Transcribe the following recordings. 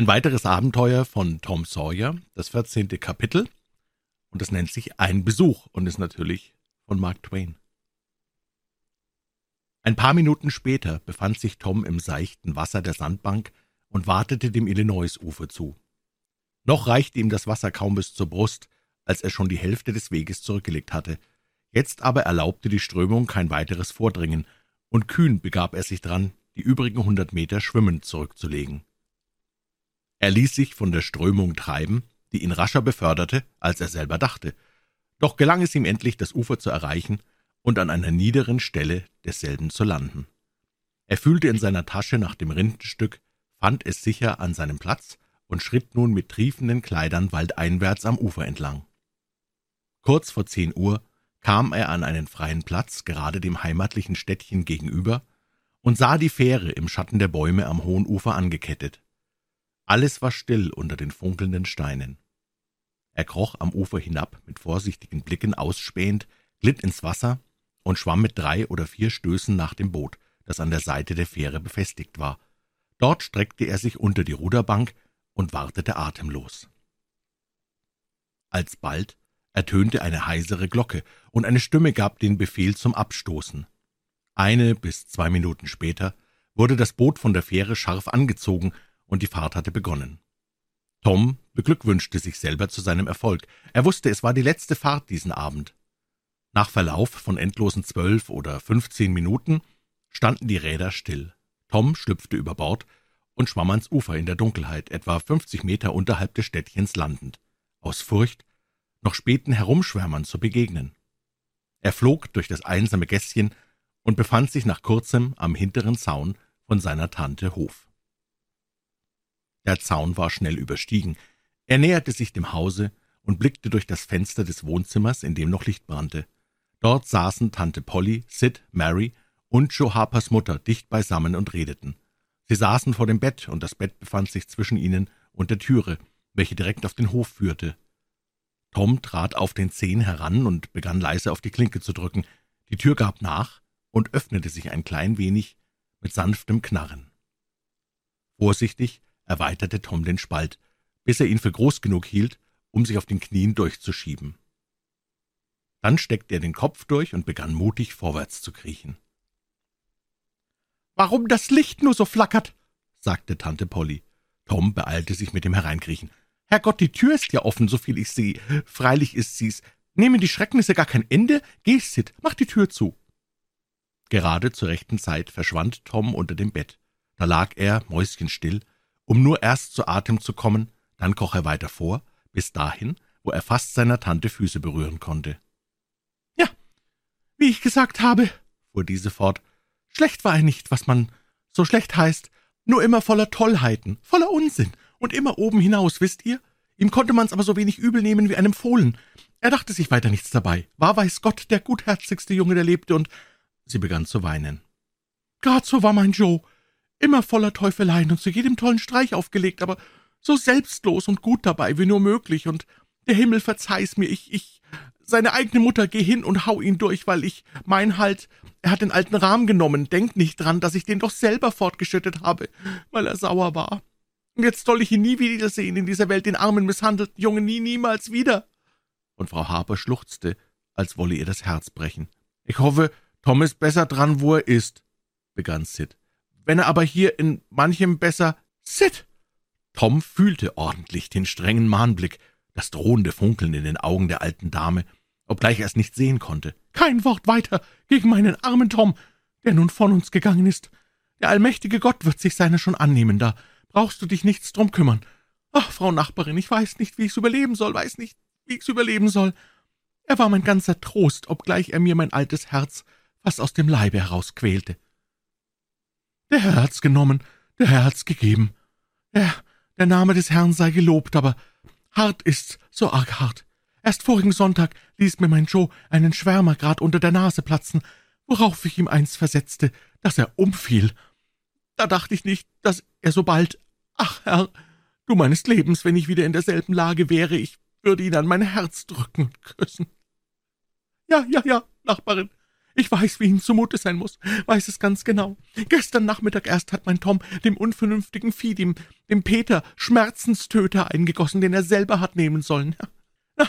Ein weiteres Abenteuer von Tom Sawyer, das vierzehnte Kapitel, und es nennt sich Ein Besuch und ist natürlich von Mark Twain. Ein paar Minuten später befand sich Tom im seichten Wasser der Sandbank und wartete dem Illinois-Ufer zu. Noch reichte ihm das Wasser kaum bis zur Brust, als er schon die Hälfte des Weges zurückgelegt hatte. Jetzt aber erlaubte die Strömung kein weiteres Vordringen, und kühn begab er sich dran, die übrigen hundert Meter schwimmend zurückzulegen. Er ließ sich von der Strömung treiben, die ihn rascher beförderte, als er selber dachte. Doch gelang es ihm endlich, das Ufer zu erreichen und an einer niederen Stelle desselben zu landen. Er fühlte in seiner Tasche nach dem Rindenstück, fand es sicher an seinem Platz und schritt nun mit triefenden Kleidern waldeinwärts am Ufer entlang. Kurz vor zehn Uhr kam er an einen freien Platz, gerade dem heimatlichen Städtchen gegenüber, und sah die Fähre im Schatten der Bäume am hohen Ufer angekettet. Alles war still unter den funkelnden Steinen. Er kroch am Ufer hinab, mit vorsichtigen Blicken ausspähend, glitt ins Wasser und schwamm mit drei oder vier Stößen nach dem Boot, das an der Seite der Fähre befestigt war. Dort streckte er sich unter die Ruderbank und wartete atemlos. Alsbald ertönte eine heisere Glocke, und eine Stimme gab den Befehl zum Abstoßen. Eine bis zwei Minuten später wurde das Boot von der Fähre scharf angezogen und die Fahrt hatte begonnen. Tom beglückwünschte sich selber zu seinem Erfolg. Er wusste, es war die letzte Fahrt diesen Abend. Nach Verlauf von endlosen zwölf oder fünfzehn Minuten standen die Räder still. Tom schlüpfte über Bord und schwamm ans Ufer in der Dunkelheit, etwa fünfzig Meter unterhalb des Städtchens landend, aus Furcht, noch späten Herumschwärmern zu begegnen. Er flog durch das einsame Gässchen und befand sich nach kurzem am hinteren Zaun von seiner Tante Hof. Der Zaun war schnell überstiegen. Er näherte sich dem Hause und blickte durch das Fenster des Wohnzimmers, in dem noch Licht brannte. Dort saßen Tante Polly, Sid, Mary und Joe Harpers Mutter dicht beisammen und redeten. Sie saßen vor dem Bett, und das Bett befand sich zwischen ihnen und der Türe, welche direkt auf den Hof führte. Tom trat auf den Zehen heran und begann leise auf die Klinke zu drücken. Die Tür gab nach und öffnete sich ein klein wenig mit sanftem Knarren. Vorsichtig erweiterte Tom den Spalt, bis er ihn für groß genug hielt, um sich auf den Knien durchzuschieben. Dann steckte er den Kopf durch und begann mutig vorwärts zu kriechen. »Warum das Licht nur so flackert?« sagte Tante Polly. Tom beeilte sich mit dem Hereinkriechen. »Herrgott, die Tür ist ja offen, soviel ich sehe. Freilich ist sie's. Nehmen die Schrecknisse gar kein Ende? Geh, Sid, mach die Tür zu.« Gerade zur rechten Zeit verschwand Tom unter dem Bett. Da lag er, mäuschenstill, um nur erst zu Atem zu kommen, dann kroch er weiter vor, bis dahin, wo er fast seiner Tante Füße berühren konnte. »Ja, wie ich gesagt habe«, fuhr diese fort, »schlecht war er nicht, was man so schlecht heißt, nur immer voller Tollheiten, voller Unsinn und immer oben hinaus, wisst ihr? Ihm konnte man's aber so wenig übel nehmen wie einem Fohlen. Er dachte sich weiter nichts dabei, war, weiß Gott, der gutherzigste Junge, der lebte, und sie begann zu weinen. Grad so war mein Joe, immer voller Teufeleien und zu jedem tollen Streich aufgelegt, aber so selbstlos und gut dabei wie nur möglich, und der Himmel verzeih's mir, ich, ich, seine eigene Mutter, geh hin und hau ihn durch, weil ich, mein halt, er hat den alten Rahmen genommen, denk nicht dran, dass ich den doch selber fortgeschüttet habe, weil er sauer war. Und jetzt soll ich ihn nie wiedersehen in dieser Welt, den armen, misshandelten Jungen, nie, niemals wieder. Und Frau Harper schluchzte, als wolle ihr das Herz brechen. Ich hoffe, Tom ist besser dran, wo er ist, begann Sid. Wenn er aber hier in manchem besser Sid! Tom fühlte ordentlich den strengen Mahnblick, das drohende Funkeln in den Augen der alten Dame, obgleich er es nicht sehen konnte. Kein Wort weiter gegen meinen armen Tom, der nun von uns gegangen ist. Der allmächtige Gott wird sich seiner schon annehmen, da brauchst du dich nichts drum kümmern. Ach, Frau Nachbarin, ich weiß nicht, wie ich's überleben soll, weiß nicht, wie ich's überleben soll. Er war mein ganzer Trost, obgleich er mir mein altes Herz fast aus dem Leibe herausquälte. Der Herr hat's genommen, der Herr hat's gegeben. Ja, der Name des Herrn sei gelobt, aber hart ist's, so arg hart. Erst vorigen Sonntag ließ mir mein Joe einen Schwärmer grad unter der Nase platzen, worauf ich ihm eins versetzte, dass er umfiel. Da dachte ich nicht, dass er so bald. Ach, Herr, du meines Lebens, wenn ich wieder in derselben Lage wäre, ich würde ihn an mein Herz drücken und küssen. Ja, ja, ja, Nachbarin, Ich weiß, wie Ihnen zumute sein muss, weiß es ganz genau. Gestern Nachmittag erst hat mein Tom dem unvernünftigen Vieh, dem, dem Peter, Schmerzenstöter eingegossen, den er selber hat nehmen sollen. Na,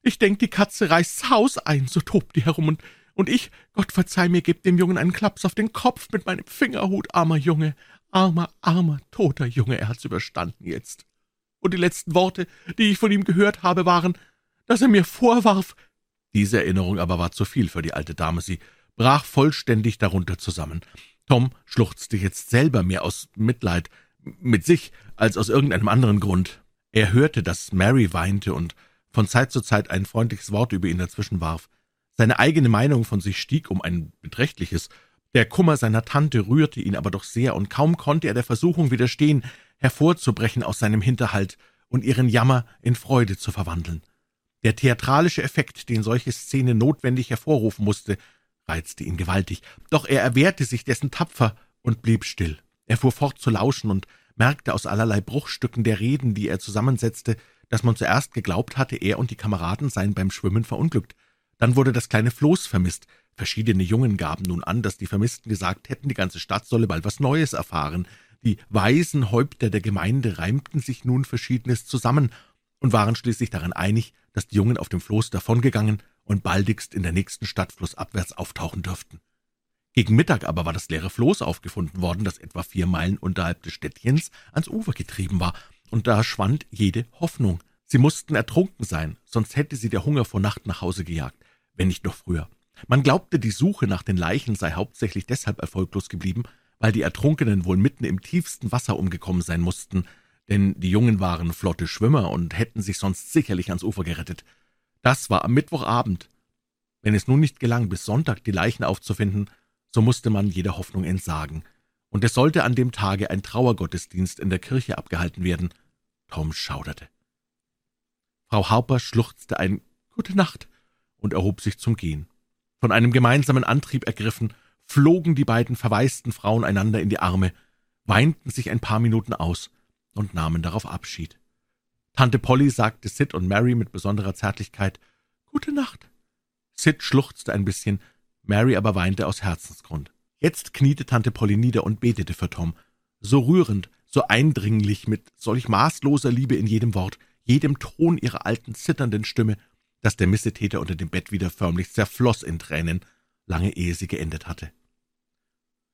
ich denk, die Katze reißt's Haus ein, so tobt die herum, und, und ich, Gott verzeih mir, geb dem Jungen einen Klaps auf den Kopf mit meinem Fingerhut, armer Junge, armer, armer, toter Junge, er hat's überstanden jetzt. Und die letzten Worte, die ich von ihm gehört habe, waren, dass er mir vorwarf, diese Erinnerung aber war zu viel für die alte Dame, sie brach vollständig darunter zusammen. Tom schluchzte jetzt selber mehr aus Mitleid mit sich als aus irgendeinem anderen Grund. Er hörte, dass Mary weinte und von Zeit zu Zeit ein freundliches Wort über ihn dazwischen warf. Seine eigene Meinung von sich stieg um ein beträchtliches. Der Kummer seiner Tante rührte ihn aber doch sehr, und kaum konnte er der Versuchung widerstehen, hervorzubrechen aus seinem Hinterhalt und ihren Jammer in Freude zu verwandeln. Der theatralische Effekt, den solche Szene notwendig hervorrufen musste, reizte ihn gewaltig, doch er erwehrte sich dessen tapfer und blieb still. Er fuhr fort zu lauschen und merkte aus allerlei Bruchstücken der Reden, die er zusammensetzte, dass man zuerst geglaubt hatte, er und die Kameraden seien beim Schwimmen verunglückt. Dann wurde das kleine Floß vermisst. Verschiedene Jungen gaben nun an, dass die Vermissten gesagt hätten, die ganze Stadt solle bald was Neues erfahren. Die weisen Häupter der Gemeinde reimten sich nun Verschiedenes zusammen und waren schließlich daran einig, dass die Jungen auf dem Floß davongegangen und baldigst in der nächsten Stadt flussabwärts auftauchen dürften. Gegen Mittag aber war das leere Floß aufgefunden worden, das etwa vier Meilen unterhalb des Städtchens ans Ufer getrieben war, und da schwand jede Hoffnung. Sie mussten ertrunken sein, sonst hätte sie der Hunger vor Nacht nach Hause gejagt, wenn nicht noch früher. Man glaubte, die Suche nach den Leichen sei hauptsächlich deshalb erfolglos geblieben, weil die Ertrunkenen wohl mitten im tiefsten Wasser umgekommen sein mussten, denn die Jungen waren flotte Schwimmer und hätten sich sonst sicherlich ans Ufer gerettet. Das war am Mittwochabend. Wenn es nun nicht gelang, bis Sonntag die Leichen aufzufinden, so musste man jeder Hoffnung entsagen, und es sollte an dem Tage ein Trauergottesdienst in der Kirche abgehalten werden. Tom schauderte. Frau Harper schluchzte ein Gute Nacht und erhob sich zum Gehen. Von einem gemeinsamen Antrieb ergriffen, flogen die beiden verwaisten Frauen einander in die Arme, weinten sich ein paar Minuten aus, und nahmen darauf Abschied. Tante Polly sagte Sid und Mary mit besonderer Zärtlichkeit »Gute Nacht«. Sid schluchzte ein bisschen, Mary aber weinte aus Herzensgrund. Jetzt kniete Tante Polly nieder und betete für Tom. So rührend, so eindringlich, mit solch maßloser Liebe in jedem Wort, jedem Ton ihrer alten, zitternden Stimme, dass der Missetäter unter dem Bett wieder förmlich zerfloß in Tränen, lange ehe sie geendet hatte.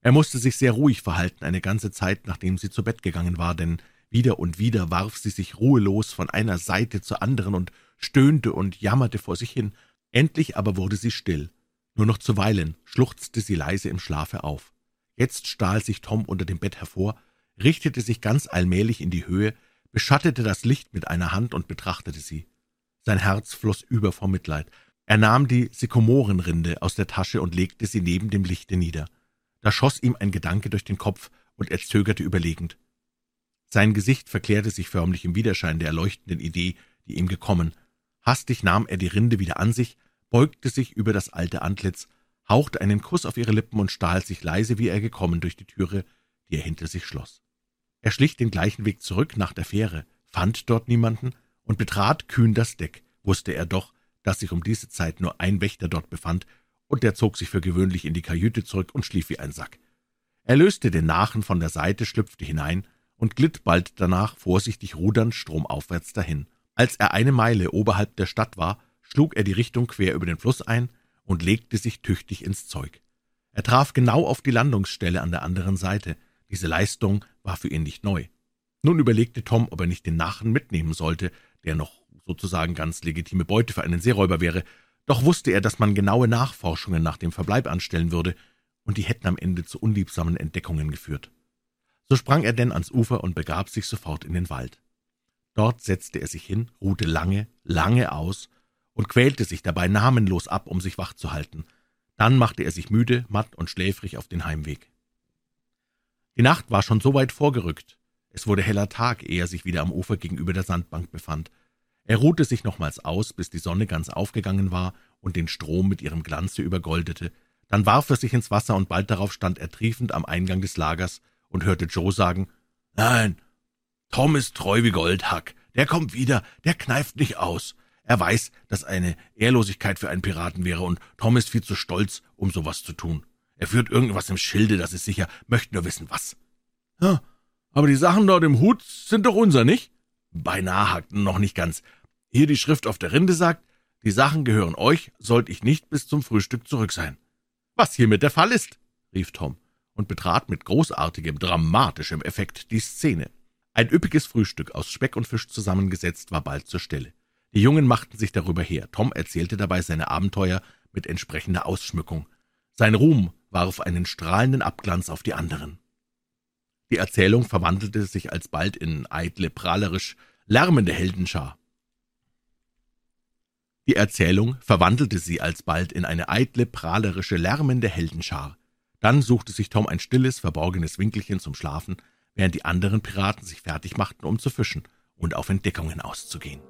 Er musste sich sehr ruhig verhalten, eine ganze Zeit, nachdem sie zu Bett gegangen war, denn wieder und wieder warf sie sich ruhelos von einer Seite zur anderen und stöhnte und jammerte vor sich hin. Endlich aber wurde sie still. Nur noch zuweilen schluchzte sie leise im Schlafe auf. Jetzt stahl sich Tom unter dem Bett hervor, richtete sich ganz allmählich in die Höhe, beschattete das Licht mit einer Hand und betrachtete sie. Sein Herz floß über vor Mitleid. Er nahm die Sykomorenrinde aus der Tasche und legte sie neben dem Lichte nieder. Da schoss ihm ein Gedanke durch den Kopf, und er zögerte überlegend. Sein Gesicht verklärte sich förmlich im Widerschein der erleuchtenden Idee, die ihm gekommen. Hastig nahm er die Rinde wieder an sich, beugte sich über das alte Antlitz, hauchte einen Kuss auf ihre Lippen und stahl sich leise, wie er gekommen, durch die Türe, die er hinter sich schloss. Er schlich den gleichen Weg zurück nach der Fähre, fand dort niemanden und betrat kühn das Deck, wusste er doch, dass sich um diese Zeit nur ein Wächter dort befand, und der zog sich für gewöhnlich in die Kajüte zurück und schlief wie ein Sack. Er löste den Nachen von der Seite, schlüpfte hinein und glitt bald danach vorsichtig rudernd stromaufwärts dahin. Als er eine Meile oberhalb der Stadt war, schlug er die Richtung quer über den Fluss ein und legte sich tüchtig ins Zeug. Er traf genau auf die Landungsstelle an der anderen Seite. Diese Leistung war für ihn nicht neu. Nun überlegte Tom, ob er nicht den Nachen mitnehmen sollte, der noch sozusagen ganz legitime Beute für einen Seeräuber wäre, doch wusste er, dass man genaue Nachforschungen nach dem Verbleib anstellen würde, und die hätten am Ende zu unliebsamen Entdeckungen geführt. So sprang er denn ans Ufer und begab sich sofort in den Wald. Dort setzte er sich hin, ruhte lange, lange aus und quälte sich dabei namenlos ab, um sich wach zu halten. Dann machte er sich müde, matt und schläfrig auf den Heimweg. Die Nacht war schon so weit vorgerückt. Es wurde heller Tag, ehe er sich wieder am Ufer gegenüber der Sandbank befand. Er ruhte sich nochmals aus, bis die Sonne ganz aufgegangen war und den Strom mit ihrem Glanze übergoldete. Dann warf er sich ins Wasser, und bald darauf stand er triefend am Eingang des Lagers und hörte Joe sagen, »Nein, Tom ist treu wie Goldhack. Der kommt wieder, der kneift nicht aus. Er weiß, dass eine Ehrlosigkeit für einen Piraten wäre, und Tom ist viel zu stolz, um sowas zu tun. Er führt irgendwas im Schilde, das ist sicher, möchte nur wissen, was. Ja, aber die Sachen dort im Hut sind doch unser, nicht? Beinahe hackten noch nicht ganz. Hier die Schrift auf der Rinde sagt, die Sachen gehören euch, sollte ich nicht bis zum Frühstück zurück sein. Was hiermit der Fall ist, rief Tom und betrat mit großartigem, dramatischem Effekt die Szene. Ein üppiges Frühstück aus Speck und Fisch zusammengesetzt war bald zur Stelle. Die Jungen machten sich darüber her. Tom erzählte dabei seine Abenteuer mit entsprechender Ausschmückung. Sein Ruhm warf einen strahlenden Abglanz auf die anderen. Die Erzählung verwandelte sich alsbald in eitle, prahlerisch lärmende Heldenschar. Die Erzählung verwandelte sie alsbald in eine eitle, prahlerische, lärmende Heldenschar. Dann suchte sich Tom ein stilles, verborgenes Winkelchen zum Schlafen, während die anderen Piraten sich fertig machten, um zu fischen und auf Entdeckungen auszugehen.